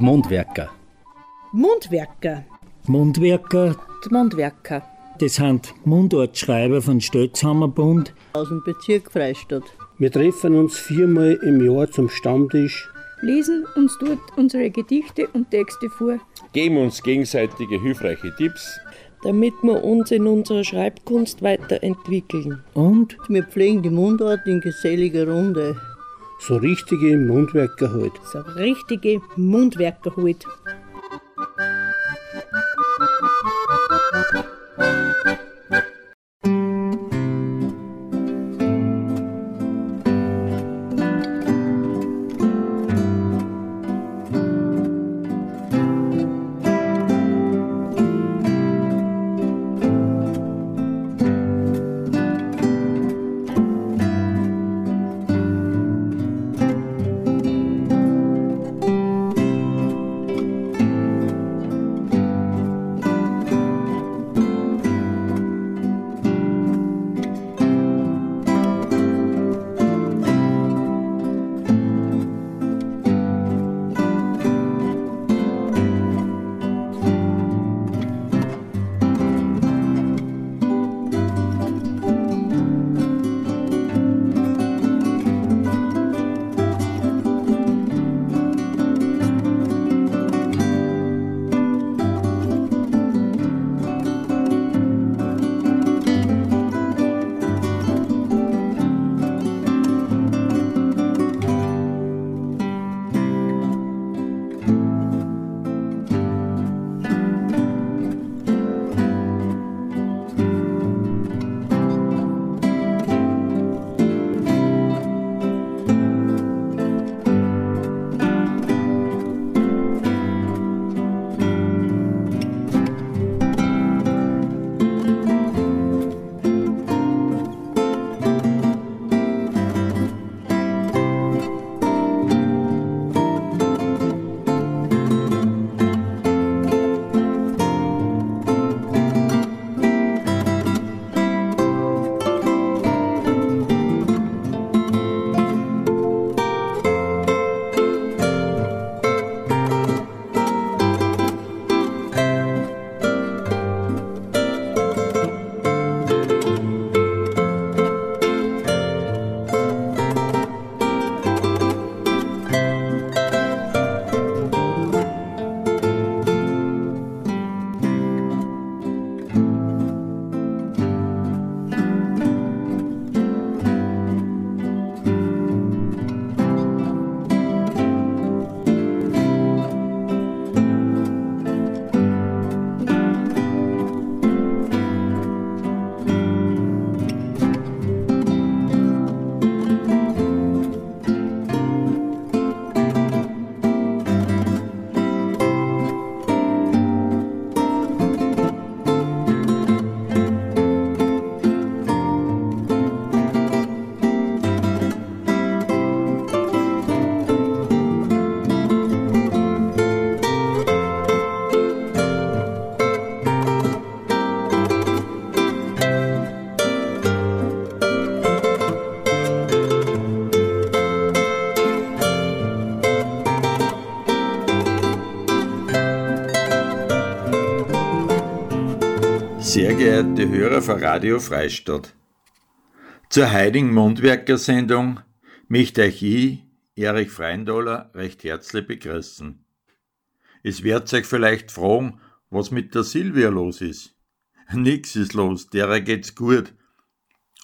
Die Mundwerker. Mundwerker. Mundwerker, Die Mundwerker. das sind Mundartschreiber von Stötzhammerbund. Aus dem Bezirk Freistadt. Wir treffen uns viermal im Jahr zum Stammtisch. lesen uns dort unsere Gedichte und Texte vor. Geben uns gegenseitige hilfreiche Tipps. damit wir uns in unserer Schreibkunst weiterentwickeln. Und Wir pflegen die Mundart in geselliger Runde. So richtige Mundwerker halt. So richtige Mundwerker halt. Sehr geehrte Hörer von Radio Freistadt. Zur heutigen Mundwerker-Sendung möchte ich, ich, Erich Freindoller, recht herzlich begrüßen. Es wird euch vielleicht fragen, was mit der Silvia los ist. Nix ist los, derer geht's gut.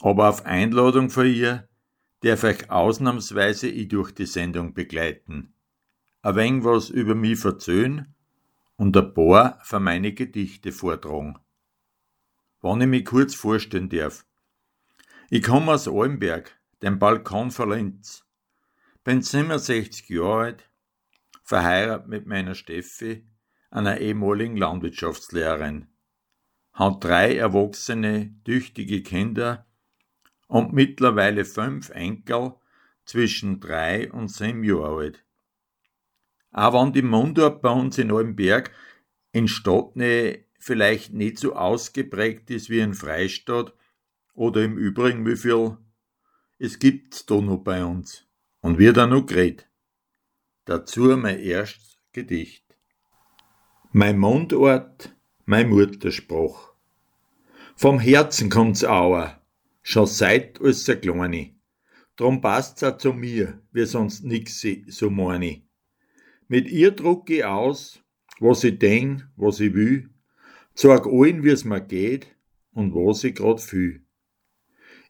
Aber auf Einladung von ihr darf ich ausnahmsweise ich durch die Sendung begleiten. Ein wenig was über mich verzöhn und ein paar von meine Gedichte vortragen. Wenn ich mich kurz vorstellen darf. Ich komme aus Almberg, dem Balkon von Linz. Bin 67 Jahre alt, verheiratet mit meiner Steffi, einer ehemaligen Landwirtschaftslehrerin. Hat drei erwachsene, tüchtige Kinder und mittlerweile fünf Enkel zwischen drei und sieben Jahre alt. Auch wenn die Mundart bei uns in Almberg in Stadtnähe vielleicht nicht so ausgeprägt ist wie in Freistadt oder im Übrigen wie viel es gibt's da noch bei uns und wird auch noch geredet. Dazu mein erstes Gedicht. Mein Mundort, mein Mutterspruch. Vom Herzen kommt's auer, schon seit als a Kleine. Drum passt's auch zu mir, wie sonst nix so meine. Mit ihr druck ich aus, was ich denk, was ich will, zeig allen, wie's mir geht und was ich grad fühl.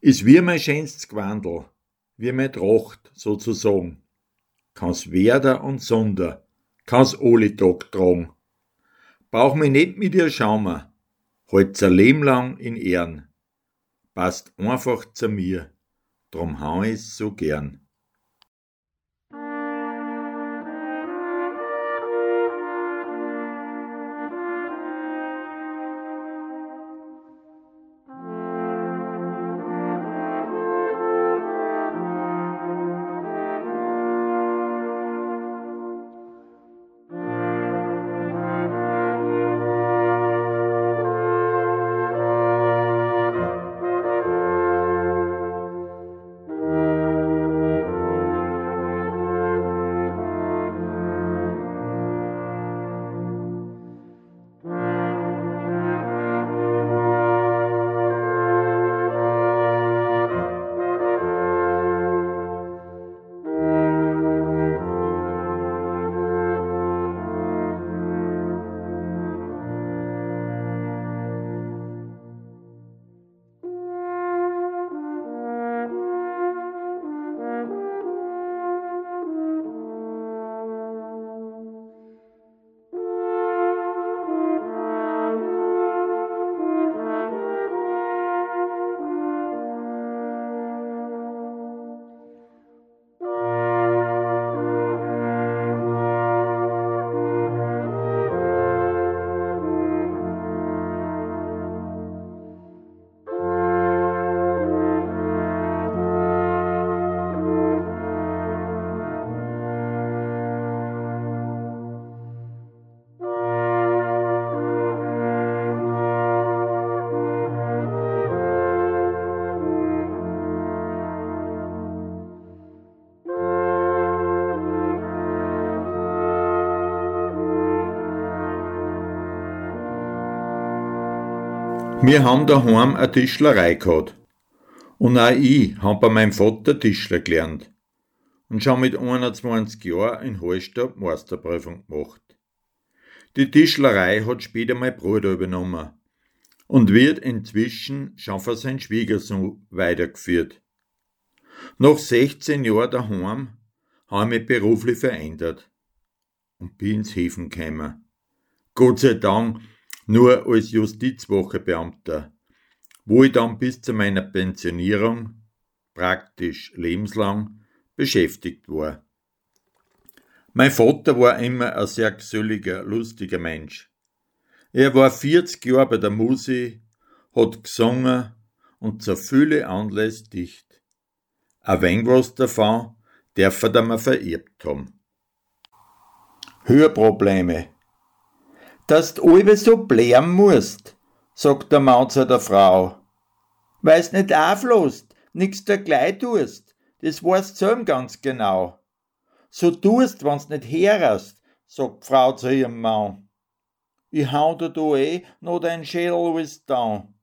Ist wie mein schönstes Gewandel, wie mein Tracht sozusagen. Kann's Werder und Sonder, kann's alle Tag tragen. Brauch mich nicht mit ihr schaumer, halt's ein Leben lang in Ehren. Passt einfach zu mir, drum hau ich's so gern. Wir haben daheim eine Tischlerei gehabt. Und auch ich hab bei meinem Vater Tischler gelernt. Und schon mit 21 Jahren in Hallstatt Meisterprüfung gemacht. Die Tischlerei hat später mein Bruder übernommen und wird inzwischen schon für seinen Schwiegersohn weitergeführt. Nach 16 Jahren daheim habe ich mich beruflich verändert und bin ins Häfen gekommen. Gott sei Dank nur als Justizwochebeamter, wo ich dann bis zu meiner Pensionierung, praktisch lebenslang, beschäftigt war. Mein Vater war immer ein sehr geselliger, lustiger Mensch. Er war 40 Jahre bei der Musik, hat gesungen und zu viele Anlässe dicht. Ein wenig was davon darf er mir vererbt haben. Hörprobleme, dass du alle so blären musst, sagt der Mann zu der Frau. Weil's nicht auflost, nix da gleich tust, das weißt du ganz genau. So tust, wenn's nicht herrst, sagt Frau zu ihrem Mann. Ich hau dir da eh noch dein Schädel alles down.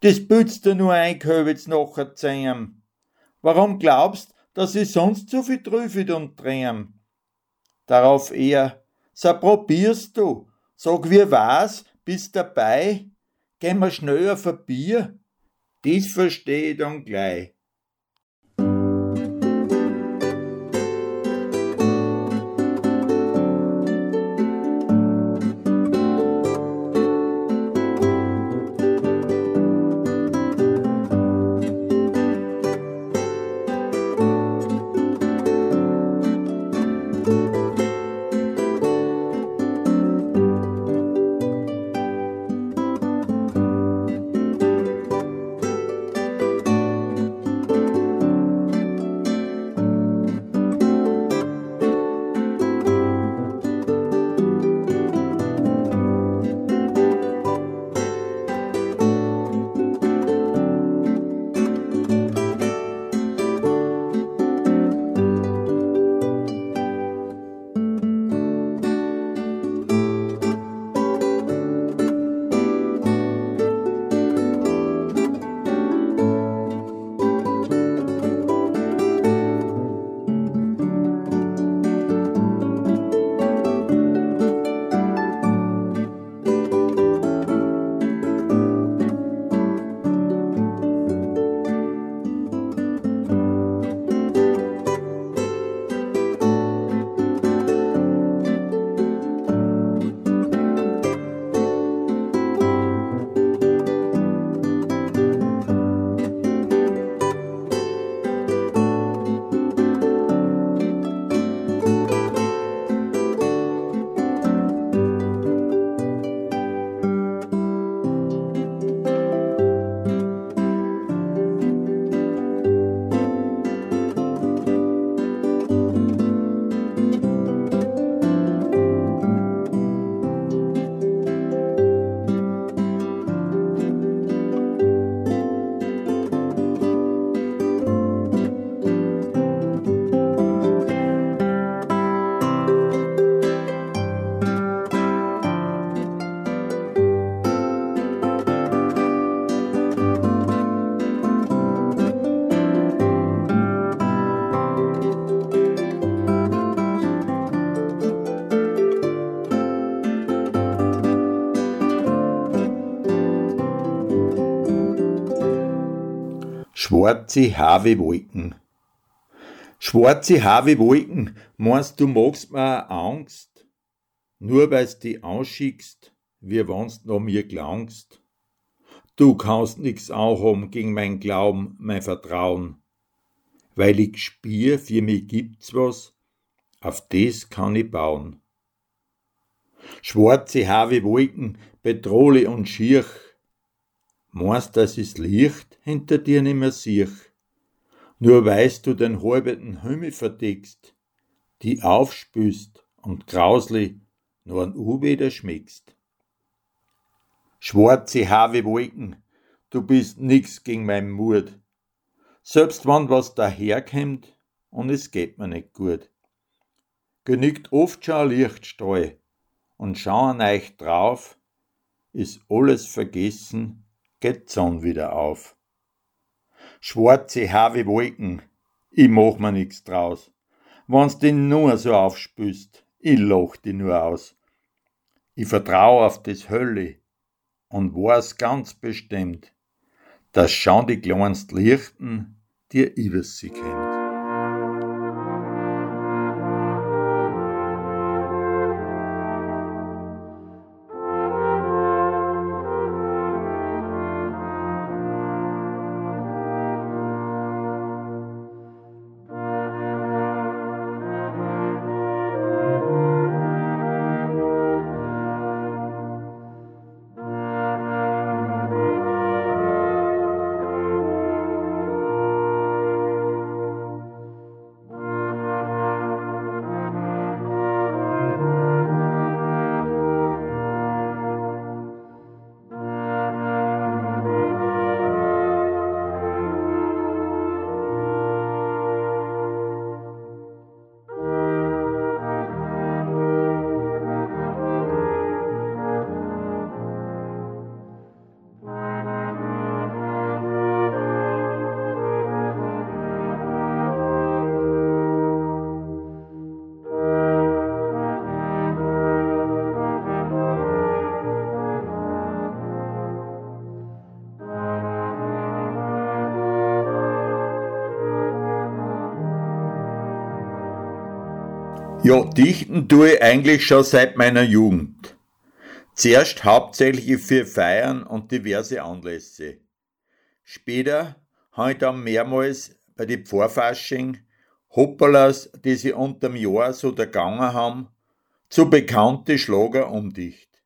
Das bützt du nur ein, Köwitz nachher zähm. Warum glaubst, dass ich sonst so viel trüffet und drehen? Darauf er, so probierst du, Sag, wie war's? Bist dabei? Gehen wir schnell auf ein Bier? Dies versteh ich dann gleich. Schwarze Haare Wolken. Schwarze Haare Wolken, meinst du magst mir Angst? Nur weil's die anschickst, wie wenn's noch mir glaubst? Du kannst nix anhaben gegen mein Glauben, mein Vertrauen. Weil ich spier, für mich gibt's was, auf das kann ich bauen. Schwarze Haare Wolken, bedrohlich und schier, Meinst, dass es Licht hinter dir nimmer siech? Nur weißt du den halbeten Himmel verdeckst, die aufspüst und grausli nur an U wieder schmeckst. Schwarze Haare Wolken, du bist nix gegen mein Mut. Selbst wann was daherkommt und es geht mir nicht gut. Genügt oft schon ein Lichtstrahl und schauen euch drauf, ist alles vergessen, geht Sonn wieder auf. Schwarze Haare Wolken, ich mach mir nix draus. Wenn's den nur so aufspüst, ich loch die nur aus. Ich vertrau auf das Hölle und weiß ganz bestimmt, dass schon die kleinst Lichten dir über sie kennt. Dichten tue ich eigentlich schon seit meiner Jugend. Zuerst hauptsächlich für Feiern und diverse Anlässe. Später habe ich dann mehrmals bei die Pfarrfasching Hoppalas, die sie unterm Jahr so gegangen haben, zu bekannte Schlager umdicht.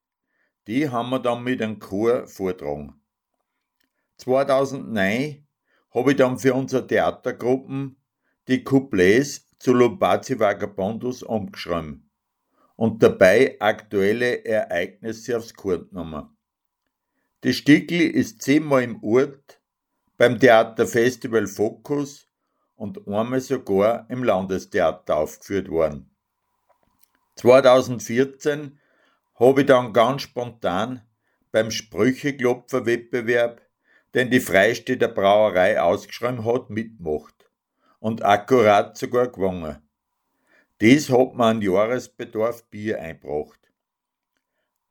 Die haben wir dann mit einem Chor vortragen. 2009 habe ich dann für unsere Theatergruppen die Couplets zu Lombazi Vagabondus umgeschrieben und dabei aktuelle Ereignisse aufs Kurt genommen. Das Stickel ist zehnmal im Ort beim Theaterfestival Focus und einmal sogar im Landestheater aufgeführt worden. 2014 habe ich dann ganz spontan beim Sprücheklopfer-Wettbewerb, den die Freistädter Brauerei ausgeschrieben hat, mitgemacht und akkurat sogar gewonnen. Das hat man an Jahresbedarf Bier einbracht.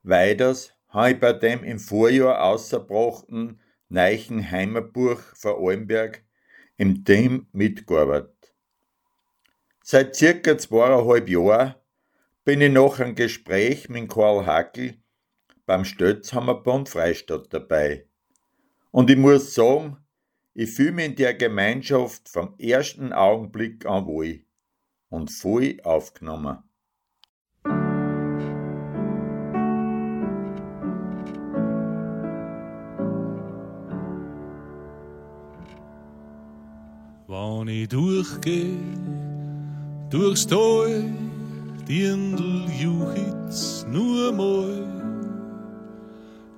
Weiters habe ich bei dem im Vorjahr ausgebrachten Neichen Heimerbuch von Allenberg im Team mitgearbeitet. Seit circa zweieinhalb Jahren bin ich nach einem Gespräch mit Karl Hackel beim Stötzhammerbund Freistadt dabei. Und ich muss sagen, ich fühle mich in der Gemeinschaft vom ersten Augenblick an wohl und voll aufgenommen. Wann ich durchgeh, durchs Tal, Dirndl Juchitz nur mal,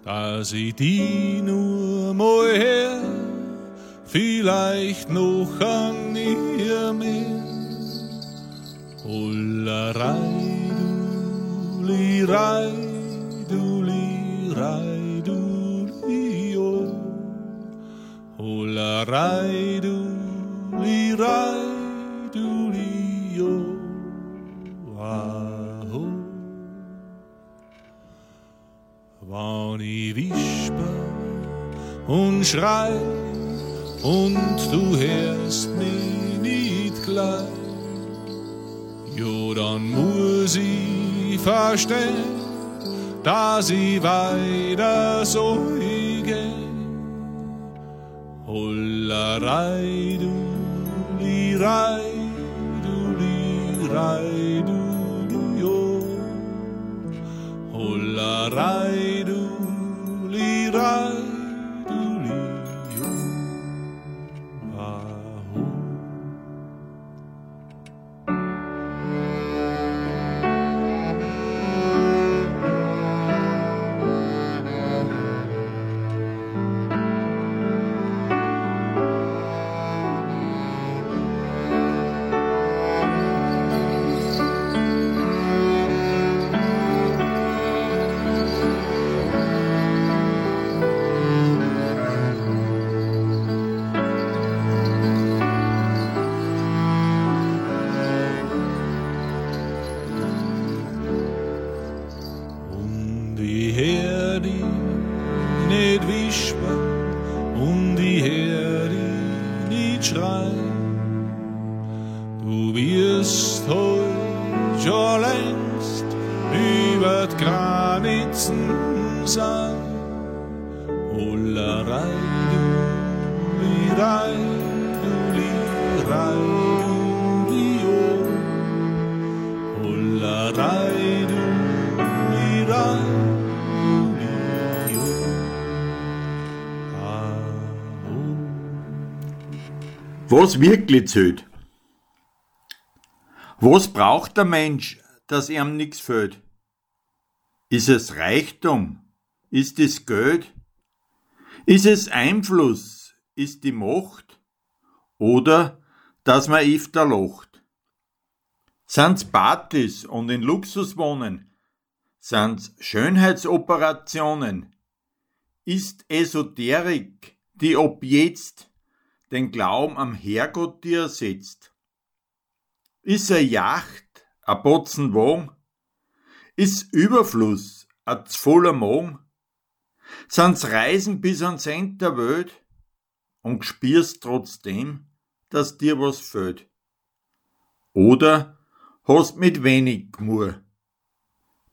dass ich die nur mal her vielleicht noch an ihr mehr. Hullerei, duli, rei, duli, rei, duli, oh. Hullerei, duli, rei, duli, oh. Ah, oh. Wann ich wisper und schrei, und du hörst mich nicht gleich. Jo, dann muss ich verstehen, dass ich weiter so gehe. Hollerei, du, lirei, du, lirei, du, du, jo. Hollerei, du, lirei, Was wirklich zählt? Was braucht der Mensch, dass ihm nichts fehlt? Ist es Reichtum? Ist es Geld? Ist es Einfluss? Ist die Macht? Oder dass man öfter lacht? Sind's Partys und in Luxuswohnen? Sind's Schönheitsoperationen? Ist Esoterik, die ob jetzt den Glauben am Herrgott dir ersetzt? Ist a Yacht, a Botzen Wohn? Ist Überfluss, a voller Mohn? Sind's Reisen bis ans Ende der Welt? Und spürst trotzdem, dass dir was fehlt? Oder hast mit wenig Gmur?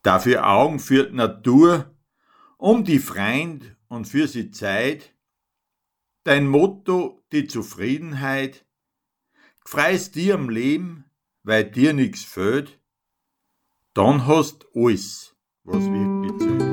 Dafür Augen die Natur, um die Freund und für sie Zeit, dein Motto die Zufriedenheit, freist dir am Leben, weil dir nix fehlt, dann hast alles, was wirklich zählt.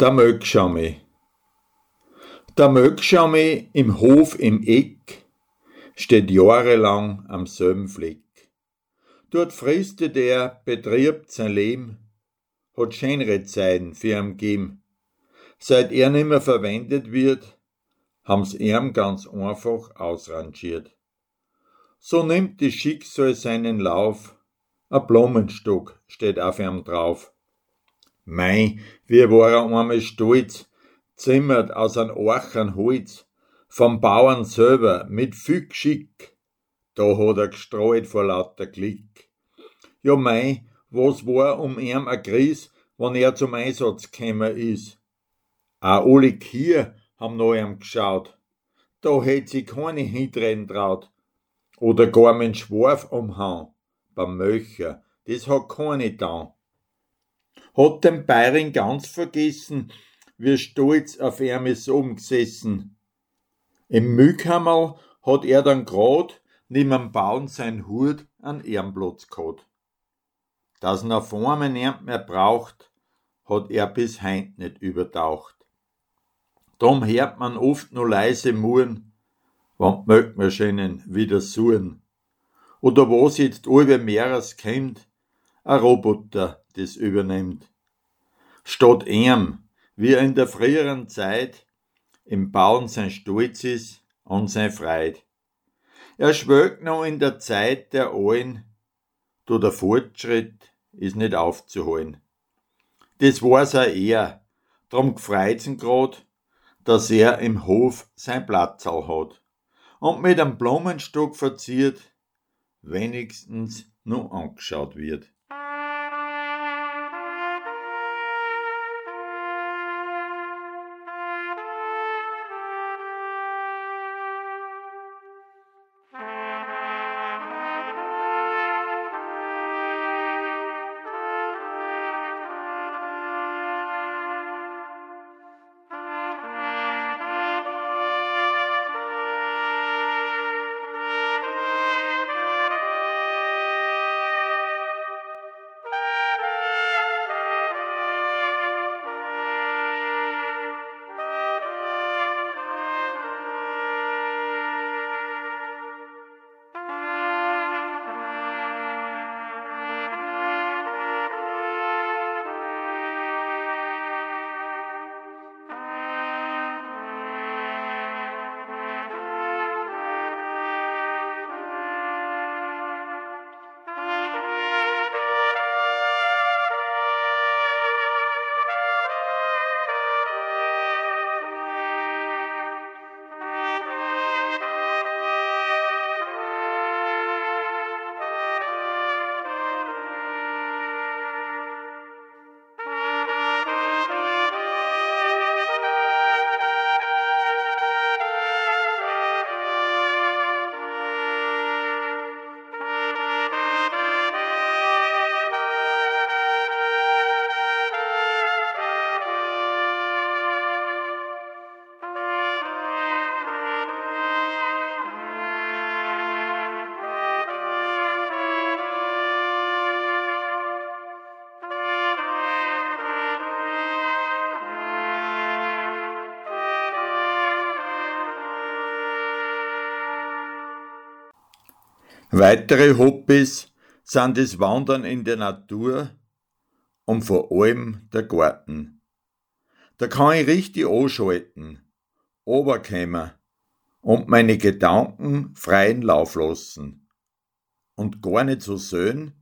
Der Möckschami. Der Möckschami im Hof im Eck steht jahrelang am selben Fleck. Dort fristet er, betriebt sein Leben, hat schönere Zeiten für ihn gegeben. Seit er nimmer verwendet wird, haben's ihm ganz einfach ausrangiert. So nimmt das Schicksal seinen Lauf, a Blumenstock steht auf ihm drauf. Mei, wie war er einmal stolz, zimmert aus an Orchen Holz, vom Bauern selber mit viel Geschick. Da hat er gestreut vor lauter Klick. Ja mei, was war um ihm a Gries, wann er zum Einsatz gekommen is? Auch alle Kier haben nach ihm geschaut. Da hätt sie keine hintreten traut. Oder gar mein Schwarf umhauen, beim Möcher, das hat keine da. Hat den Bayern ganz vergessen, wie stolz auf ihm is oben gesessen. Im Mühlkammerl hat er dann grad neben dem Bauen sein Hut an Ehrenplatz gehabt. Dass er einmal niemand mehr braucht, hat er bis heint nicht übertaucht. Drum hört man oft nur leise Muren, wann die Melkmaschinen wieder suchen. Oder was jetzt alle Meeres kennt, a Roboter das übernimmt. Statt ihm, wie er in der früheren Zeit im Bauen sein Stolz ist und sein Freud. Er schwelgt noch in der Zeit der Allen, do der Fortschritt ist nicht aufzuholen. Das war's auch er, drum gefreut's ihn grad, dass er im Hof sein Platzal hat und mit einem Blumenstock verziert, wenigstens nur angeschaut wird. Weitere Hobbys sind das Wandern in der Natur und vor allem der Garten. Da kann ich richtig anschalten, runterkommen und meine Gedanken freien Lauf lassen. Und gar nicht so schön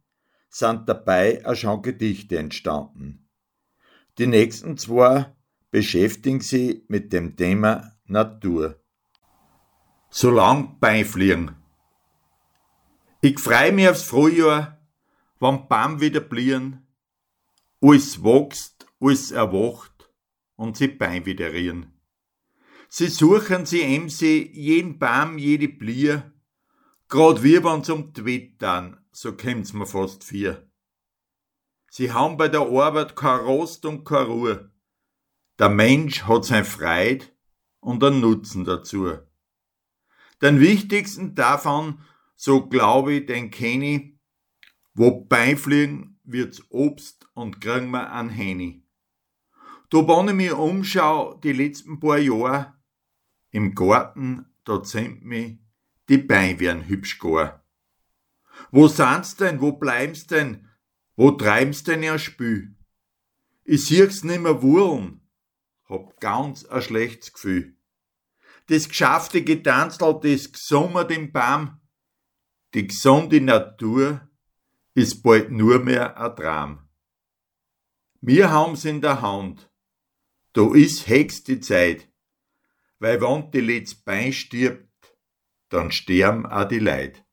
sind dabei auch schon Gedichte entstanden. Die nächsten zwei beschäftigen sich mit dem Thema Natur. Solang beifliegen. Ich freu mich aufs Frühjahr, wann Baum wieder blieren, alles wächst, alles erwacht und sie Bein wieder rieren. Sie suchen sie emse jeden Baum, jede Blier, grad wie wenn's um Twittern, so kommt's mir fast vier. Sie haben bei der Arbeit kein Rost und keine Ruhe. Der Mensch hat sein Freud und einen Nutzen dazu. Den wichtigsten davon so glaube ich, den kenne ich. Wo beifliegen, wird's Obst und kriegen wir an Henny. Da, wenn ich mich umschau, die letzten paar Jahre, im Garten, da sind mich die Beine werden hübsch gar. Wo sind's denn, wo bleiben's denn, wo treib's denn ihr Spül? Ich sieh's nimmer wurlen, hab ganz a schlechtes Gefühl. Das geschaffte Getanzel, das gesummert im Baum, die gesunde Natur ist bald nur mehr a Traum. Wir haben's in der Hand, da ist höchste Zeit, weil wenn die letzte Bein stirbt, dann sterben auch die Leid.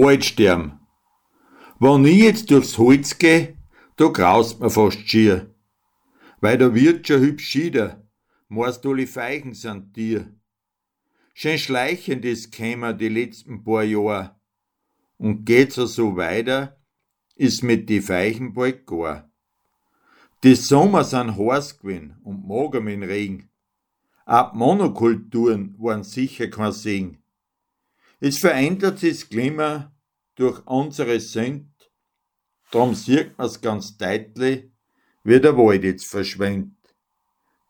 Waldsterben. Wenn ich jetzt durchs Holz geh, da graust mir fast schier. Weil da wird schon hübsch schieder, meist alle Feichen sind dir. Schön schleichend ist kämer die letzten paar Jahr. Und geht's so weiter, ist mit die Feichen bald gar. Die Sommer sind heiß gewesen und mager mit Regen. Ab Monokulturen waren sicher kein Segen. Es verändert sich das Klima durch unsere Sünd, drum sieht man's ganz deutlich, wie der Wald jetzt verschwindet.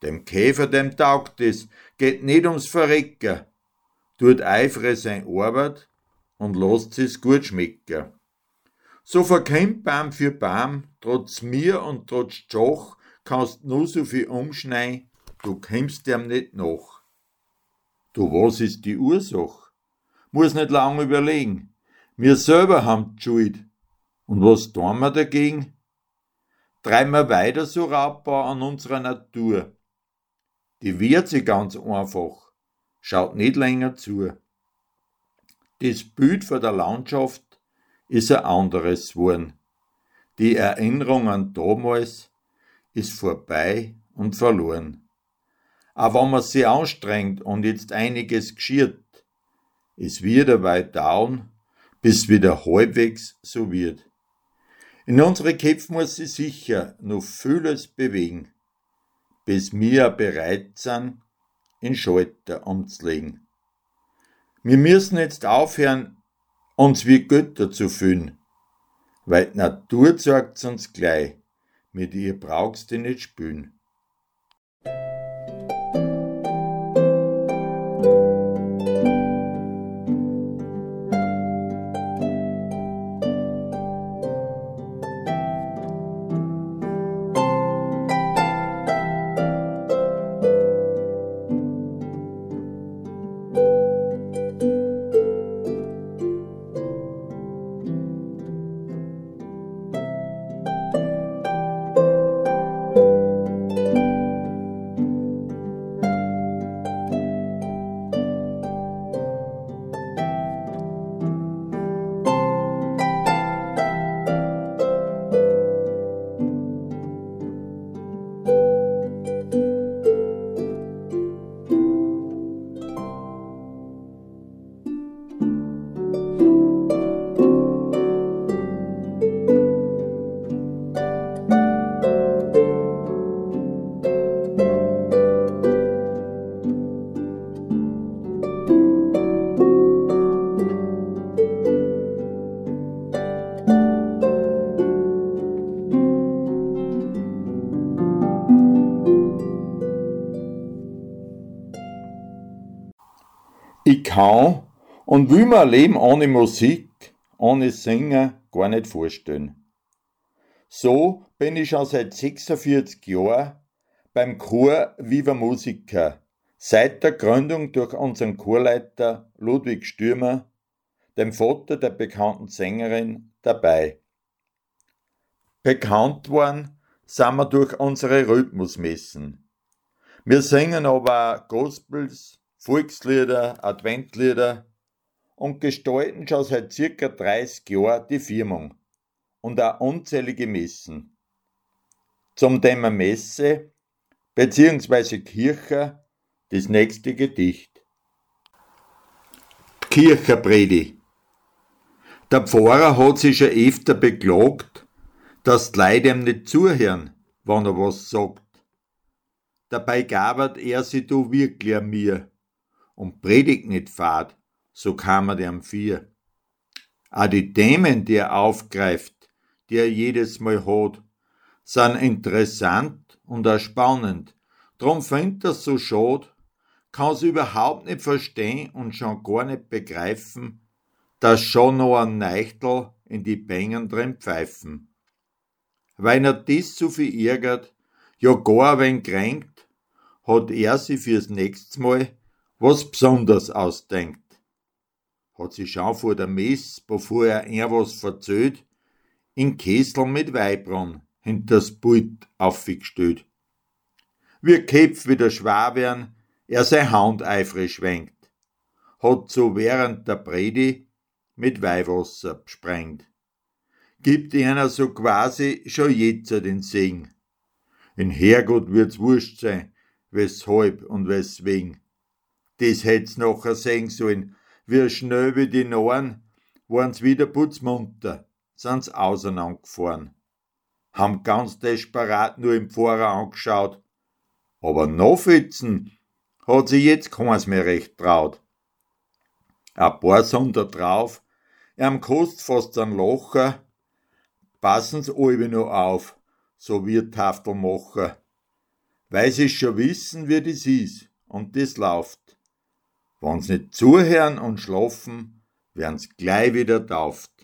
Dem Käfer, dem taugt es, geht nicht ums Verrecken, tut eifrig sein Arbeit und lässt es gut schmecken. So verkämmt Baum für Baum, trotz mir und trotz Joch, kannst nur so viel umschneiden, du kämmst dem nicht nach. Du, was ist die Ursache? Muss nicht lang überlegen. Wir selber haben die Schuld. Und was tun wir dagegen? Treiben wir weiter so Raubbau an unserer Natur. Die wird sie ganz einfach. Schaut nicht länger zu. Das Bild von der Landschaft ist ein anderes geworden. Die Erinnerung an damals ist vorbei und verloren. Aber wenn man sich anstrengt und jetzt einiges geschieht, es wird dabei dauern, bis wieder halbwegs so wird. In unsere Köpfe muss sich sicher noch vieles bewegen, bis wir bereit sind, in Schalter umzulegen. Wir müssen jetzt aufhören, uns wie Götter zu fühlen, weil die Natur sagt's uns gleich, mit ihr brauchst du nicht spülen. Und will mir ein Leben ohne Musik, ohne Singen gar nicht vorstellen. So bin ich schon seit 46 Jahren beim Chor Viva Musica, seit der Gründung durch unseren Chorleiter Ludwig Stürmer, dem Vater der bekannten Sängerin, dabei. Bekannt worden sind wir durch unsere Rhythmusmessen. Wir singen aber auch Gospels, Volkslieder, Adventlieder und gestalten schon seit circa 30 Jahren die Firmung und auch unzählige Messen. Zum Thema Messe bzw. Kirche das nächste Gedicht. Kircherpredi. Der Pfarrer hat sich schon öfter beklagt, dass die Leute ihm nicht zuhören, wenn er was sagt. Dabei gabert er sich du wirklich an mir und predigt nicht fad, so kam er dem vier. Auch die Themen, die er aufgreift, die er jedes Mal hat, sind interessant und auch spannend. Drum findet er so schad, kann's überhaupt nicht verstehen und schon gar nicht begreifen, dass schon noch ein Neichtel in die Bängen drin pfeifen. Weil er dies so viel ärgert, ja gar wenig kränkt, hat er sich fürs nächste Mal was Besonderes ausdenkt. Hat sich schon vor der Mess, bevor er er was verzöht, in Kessel mit Weibron hinters Pult aufgestellt. Wie Köpf wieder schwer werden, er sein Hand eifrig schwenkt, hat so während der Predi mit Weihwasser besprengt. Gibt einer so quasi schon jetzt den Segen. In Herrgott wird's wurscht sein, weshalb und weswegen. Das hätt's nachher sehen sollen, wie schnell wie die Noren waren's wieder putzmunter sind's auseinandergefahren. Haben ganz desperat nur im Pfarrer angeschaut. Aber nachfitzen hat sie jetzt keins mehr recht traut. Ein paar Sonder drauf, am kost fast ein Locher, passen's alle noch auf, so wird Tafelmacher. Weil sie schon wissen, wie das ist, und das läuft. Wenn's nicht zuhören und schlafen, werden's gleich wieder tauft.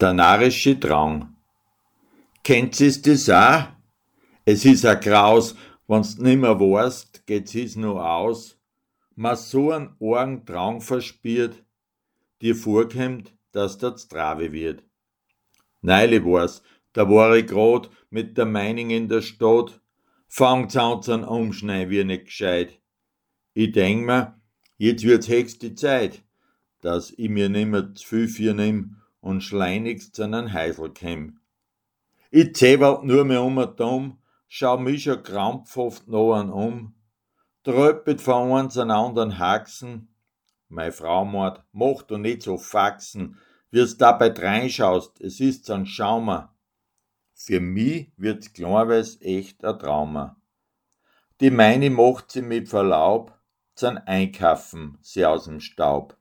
Der narische Drang. Kennt ihr das auch? Es is a Graus, wenn's nimmer weißt, geht's is nur aus. Ma so einen argen Drang verspiert, dir vorkommt, dass der Strave wird. Neile war's, da war ich grad mit der Meining in der Stadt, fangt's an zum Umschnei wie nicht gescheit. Ich denk mir, jetzt wird's höchste Zeit, dass ich mir nimmer zu viel für nimm und schleunigst zu einem Heisel käm. Ich zähwalt nur mehr um und um, schau mich schon krampfhaft noch an um, tröppet von uns an anderen Haxen, mei Frau mord, mach du nicht so faxen, wie's dabei reinschaust, es ist so'n Schaumer. Für mich wird's klarweis echt a Trauma. Die meine macht sie mit Verlaub, zum Einkaufen, sie aus'm Staub.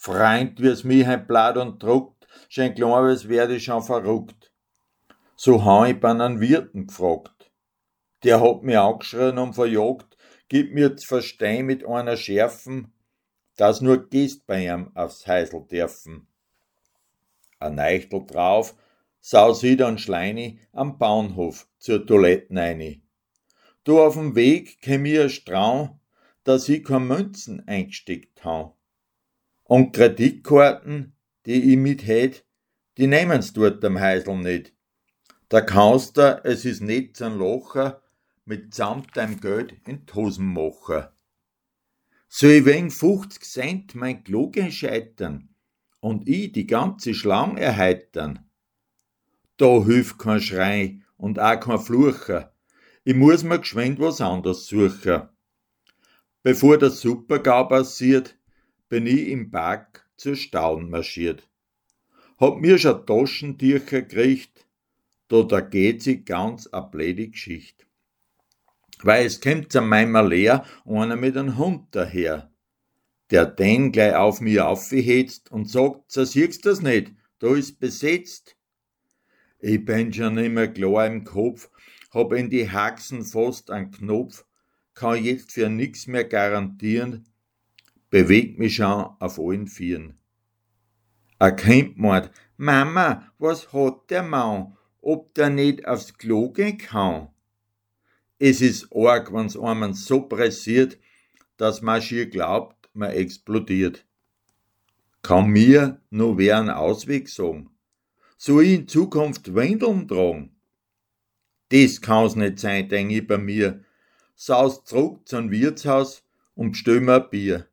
Freund, wie's mich ein Blatt und druckt, schein klar, als werd ich schon verrückt. So han ich bei einem Wirten gefragt. Der hat mich angeschrien und verjagt, gib mir zu verstehen mit einer Schärfen, dass nur Gäst bei ihm aufs Heisel dürfen. Ein Neichtel drauf, saus ich dann Schleini am Bahnhof zur Toiletten rein. Du auf'm Weg käm mir ein Strau, dass ich kein Münzen eingesteckt han. Und Kreditkarten, die ich mit hätt, die nehmen's dort am Heisel nicht. Da kannst du, es is nicht Locher, mit samt deinem Geld in die Hosen machen. So ich wegen 50 Cent mein Klogen scheitern und ich die ganze Schlang erheitern. Da hilft kein Schrei und auch kein Flucher. Ich muss mir geschwind was anderes suchen. Bevor der Supergau passiert, bin ich im Park zur Staun marschiert. Hab mir schon Taschentücher gekriegt, da da geht sie ganz a blöde Geschicht. Weil es kommt an meinem Lehr einer mit einem Hund daher, der den gleich auf mir aufgehetzt und sagt, zersiegst das nicht, da ist besetzt. Ich bin schon nimmer klar im Kopf, hab in die Haxen fast einen Knopf, kann jetzt für nix mehr garantieren, bewegt mich schon auf allen Vieren. Erkennt man, Mama, was hat der Mann, ob der nicht aufs Klo gehen kann? Es ist arg, wenn's einem so pressiert, dass man schier glaubt, man explodiert. Kann mir nur wer einen Ausweg sagen? Soll ich in Zukunft Windeln tragen? Das kann's nicht sein, denk ich bei mir. Saus zurück zum Wirtshaus und bestell mir ein Bier.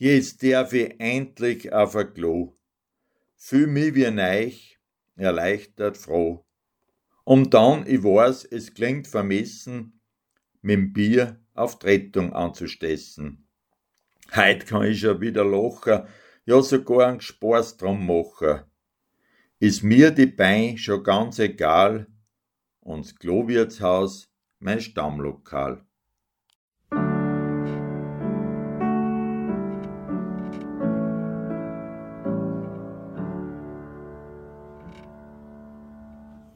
Jetzt darf ich endlich auf ein Klo. Fühl mich wie neich, erleichtert froh. Und dann, ich weiß, es klingt vermessen, mit'm Bier auf Trettung anzustessen. Heut kann ich schon wieder lachen, ja sogar einen Spaß drum machen. Ist mir die Bein schon ganz egal, und das Klowirtshaus mein Stammlokal.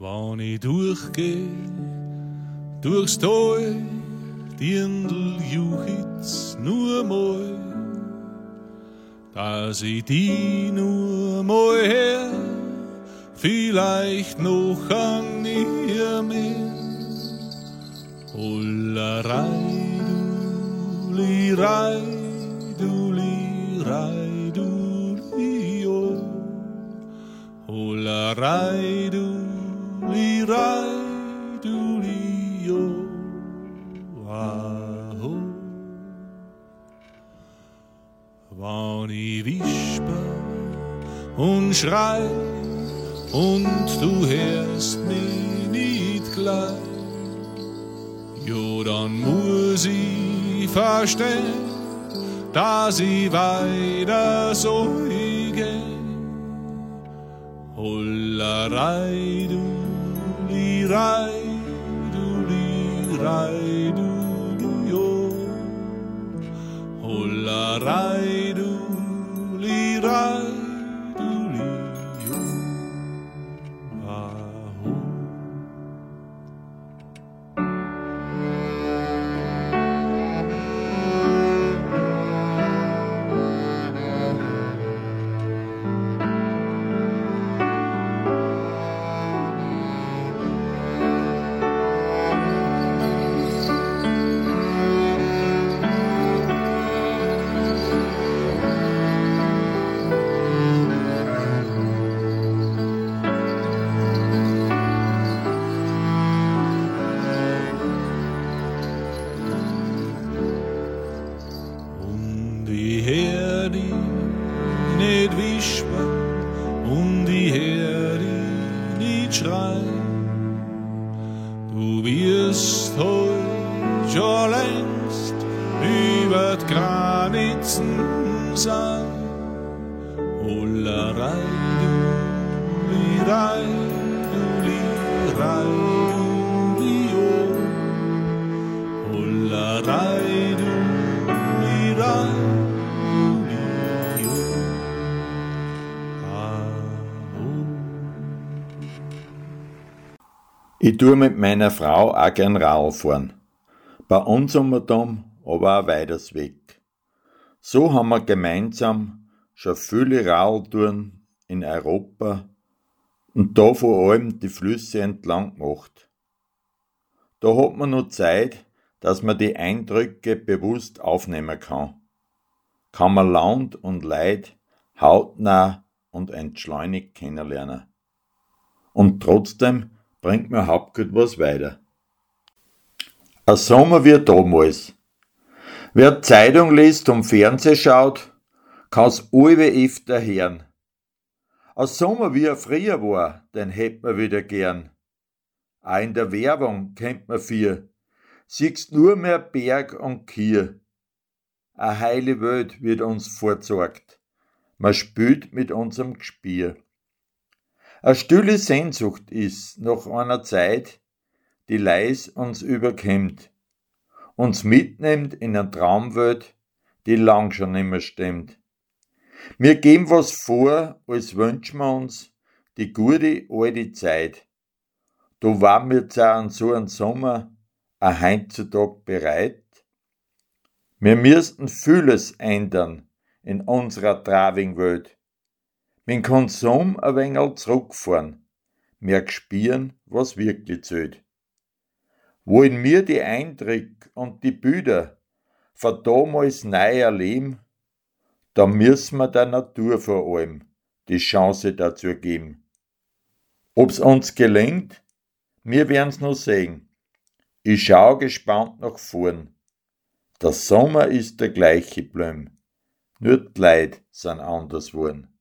Wann ich durchgeh, durchs Tal, Dirndl juchit's nur mal, dass ich die nur mal her, vielleicht noch an nie mehr. Hullerei, dulirei, dulirei, dulio. Hullerei, Wann ich wisper und schrei und du hörst mich nicht gleich, Jo, dann muss ich verstehen, dass ich weiter so gehe. Hullerei, du, lirei, du, lirei, du, nicht Ich tue mit meiner Frau auch gern Radl fahren. Bei uns um Dom, aber auch weiters weg. So haben wir gemeinsam schon viele Radltouren in Europa und da vor allem die Flüsse entlang gemacht. Da hat man noch Zeit, dass man die Eindrücke bewusst aufnehmen kann. Kann man Land und Leid hautnah und entschleunigt kennenlernen. Und trotzdem bringt mir Hauptgut was weiter. Ein Sommer wie damals. Wer Zeitung liest und Fernseh schaut, kann's allwe öfter hören. Ein Sommer wie er früher war, den hätt man wieder gern. Auch in der Werbung kennt man vier. Siehst nur mehr Berg und Kier. A heile Welt wird uns vorzeugt. Man spült mit unserem Gespier. A stille Sehnsucht ist nach einer Zeit, die leis uns überkämmt, uns mitnimmt in eine Traumwelt, die lang schon nimmer stimmt. Wir geben was vor, als wünschen wir uns die gute alte Zeit. Da waren wir zwar an so einem Sommer a heutzutage bereit. Wir müssten vieles ändern in unserer travigen Mit Konsum ein wenig zurückfahren, mehr spüren, was wirklich zählt. Wollen wir die Eindrücke und die Bilder von damals neu erleben, da müssen wir der Natur vor allem die Chance dazu geben. Ob's uns gelingt, wir werden's noch sehen. Ich schau gespannt nach vorn. Der Sommer ist der gleiche Blüm, nur die Leid sind anders worden.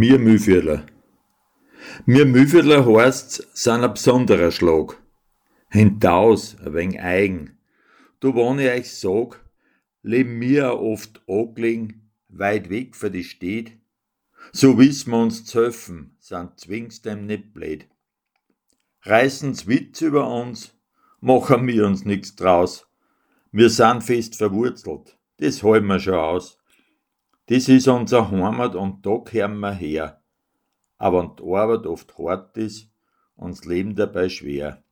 Mir Mühviertler. Mir Mühviertler heißt's, sind ein besonderer Schlag. Hintaus, ein wenig eigen. Du, wenn ich euch sag, leben mir oft angelegen, weit weg von die Stadt. So wissen wir uns zu helfen, sind zwingst dem nicht blöd. Reißen's Witz über uns, machen wir uns nix draus. Wir sind fest verwurzelt, das halten wir schon aus. Das ist unser Heimat und da kehren wir her. Aber wenn die Arbeit oft hart ist und das Leben dabei schwer.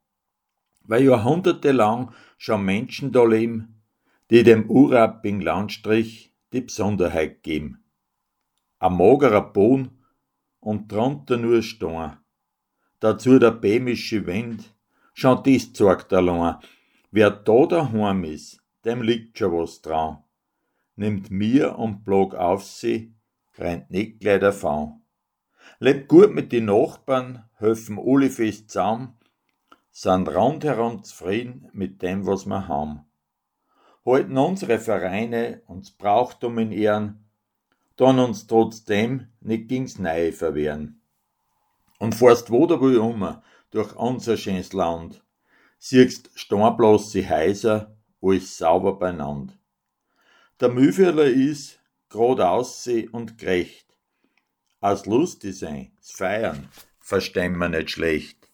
Weil jahrhundertelang schon Menschen da leben, die dem urabbigen Landstrich die Besonderheit geben. Ein magerer Boden und drunter nur Stein. Dazu der bämische Wind, schon dies zeigt allein. Wer da daheim ist, dem liegt schon was dran nimmt mir und blog auf sie, rennt nicht gleich davon. Lebt gut mit den Nachbarn, helfen alle fest zusammen, sind rundherum zufrieden mit dem, was wir haben. halten unsere Vereine uns Brauchtum in Ehren, dann uns trotzdem nicht gegens Neue verwehren. Und fährst wo da um, durch unser schönes Land, siehst steinbloße Häuser, alles sauber beieinander. Der Mühvierler ist grad ausseh und gerecht. Aus lustig sein, Feiern, verstehen wir nicht schlecht.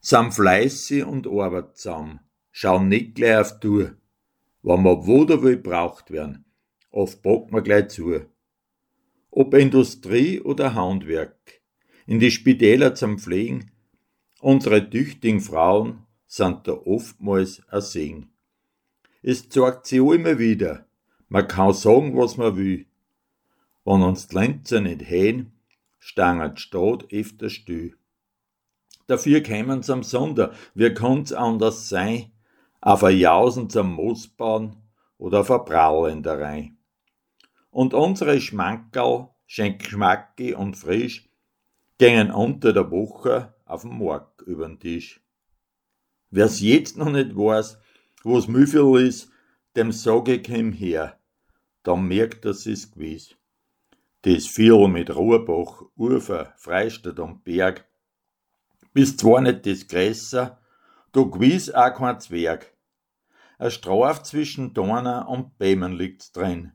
Sam fleißig und arbeitsam, schauen nicht gleich auf Tour. Wenn wir wo da will braucht werden, oft packen wir gleich zu. Ob Industrie oder Handwerk, in die Spitäler zum Pflegen, unsere tüchtigen Frauen sind da oftmals ein Segen. Es zeigt sich auch immer wieder, man kann sagen, was man will. Wenn uns die Lenzer nicht hängen, stangen die Stadt öfter still. Dafür kämen sie am Sonder, wie kann's anders sein, auf ein Jausen zum Moosbauen oder auf ein Braulenderei. Und unsere Schmankerl, schön geschmacki und frisch, gängen unter der Woche auf dem Markt übern Tisch. Wer's jetzt noch nicht weiß, wo's Müffel ist, dem sag ich ihm her, dann merkt er's ist gewiss. Das Vierl mit Ruhrbach, Ufer, Freistadt und Berg, bist zwar nicht das Grässer, du gewiss auch kein Zwerg. Ein Straf zwischen Dornen und Bämen liegt's drin.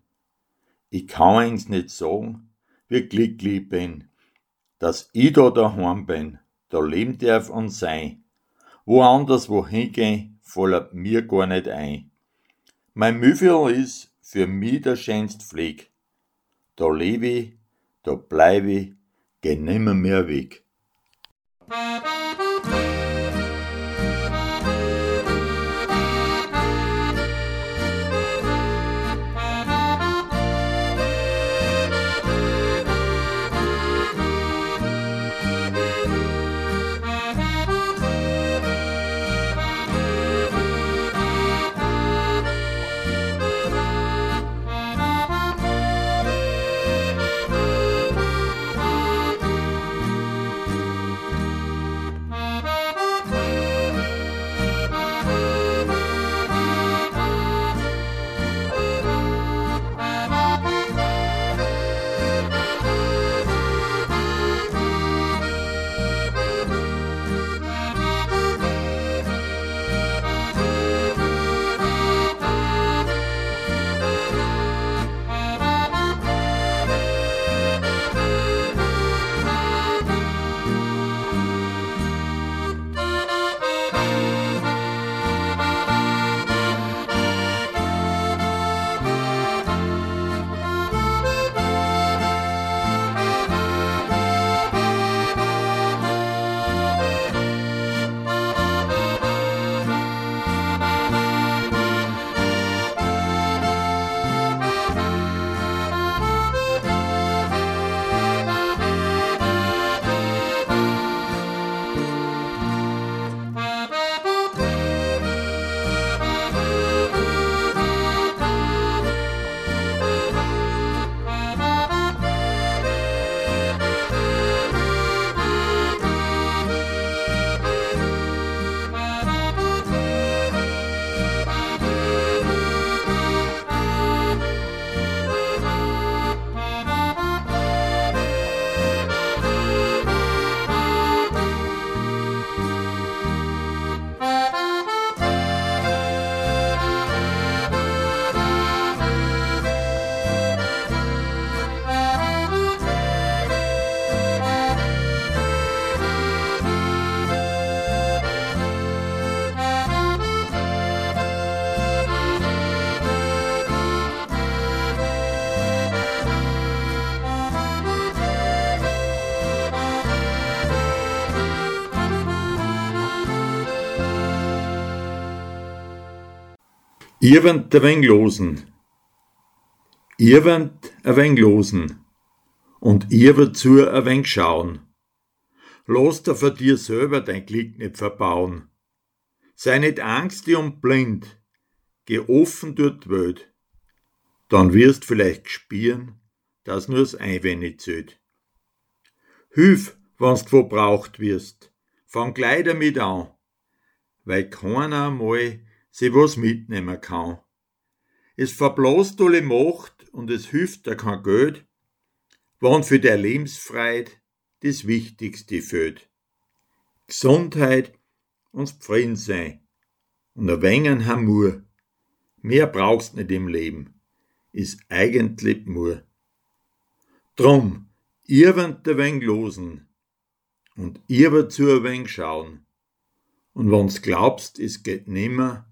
Ich kann eins nicht sagen, wie glücklich ich bin, dass ich da daheim bin, da leben darf und sein. Woanders wohin gehen, fällt mir gar nicht ein. Mein Müffel ist für mich der schönste Pfleg. Da lebe ich, da bleib ich, geh nimmer mehr weg. Ihr wendet ein wenig losen. Ihr wendet ein wenig losen. Und ihr wird zu ein wenig schauen. Lass dir für dir selber dein Glück nicht verbauen. Sei nicht angstig und blind. Geh offen die Welt. Dann wirst vielleicht spüren, dass nur das Einwenig zählt. Hilf, wenn's wo braucht wirst. Fang gleich damit an. Weil keiner einmal sie was mitnehmen kann. Es verblost alle Macht und es hilft da kein Geld, wann für der Lebensfreiheit das Wichtigste fehlt. Gesundheit und Frieden sein und ein wenig Hamur. Mehr brauchst nicht im Leben, ist eigentlich nur. Drum, ihr wollt ein wenig losen und ihr wird zu ein wenig schauen. Und wenn's glaubst, es geht nimmer,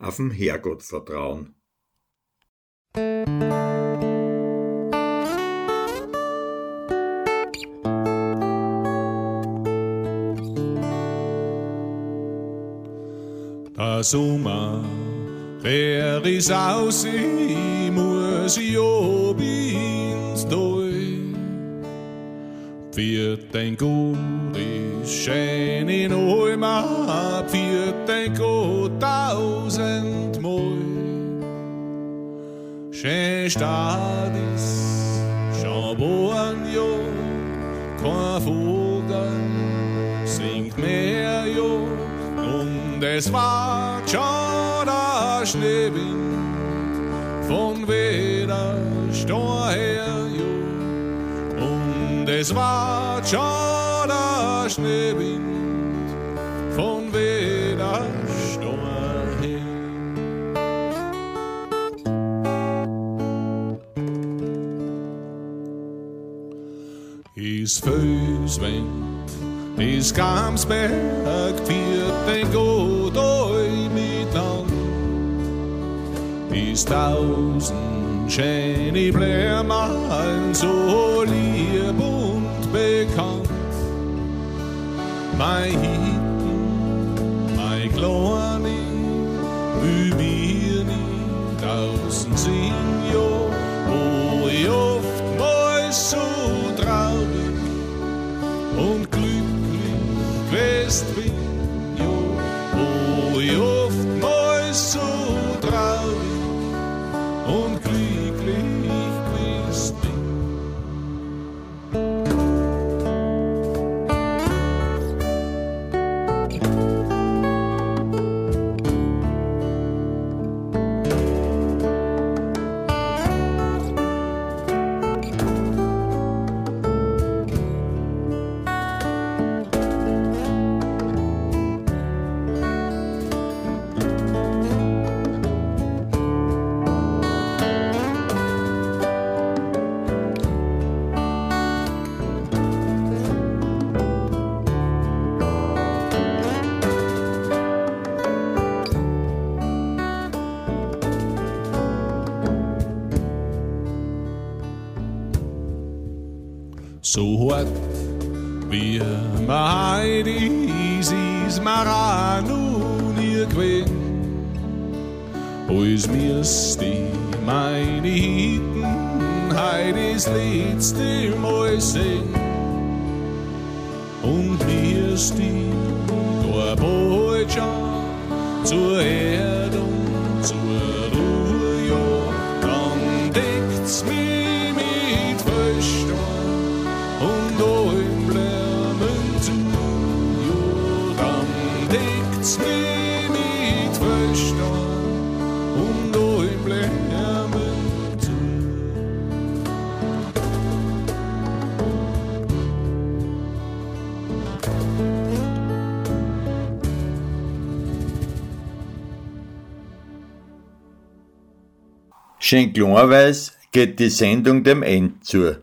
auf den Herrgott vertrauen. Der Sommer wär is aus, ich muss ich ob ins Doi. Wird ein gutes schön Schon born jo, kein Vogel singt mehr und es war schon der Schneewind von weder Stor her und es war schon der Schneewind Is is Gamsberg, wird den Godoi mit an. Is tausend schöne Blärmalen so lieb und bekannt. Mein So hart wie mein is Maranu nie gewesen. Als mir's die meine Hitten heut das letzte Mal Schön klarweise geht die Sendung dem End zu.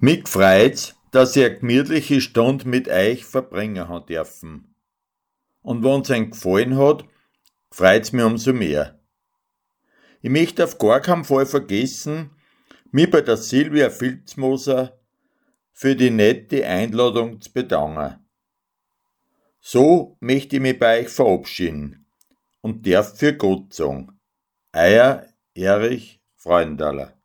Mich freut's, dass ich eine gemütliche Stunde mit euch verbringen haben dürfen. Und wenn's euch gefallen hat, freut's mich umso mehr. Ich möchte auf gar keinen Fall vergessen, mich bei der Silvia Filzmoser für die nette Einladung zu bedanken. So möchte ich mich bei euch verabschieden und darf für Gott sagen. Euer Erich Freundaler.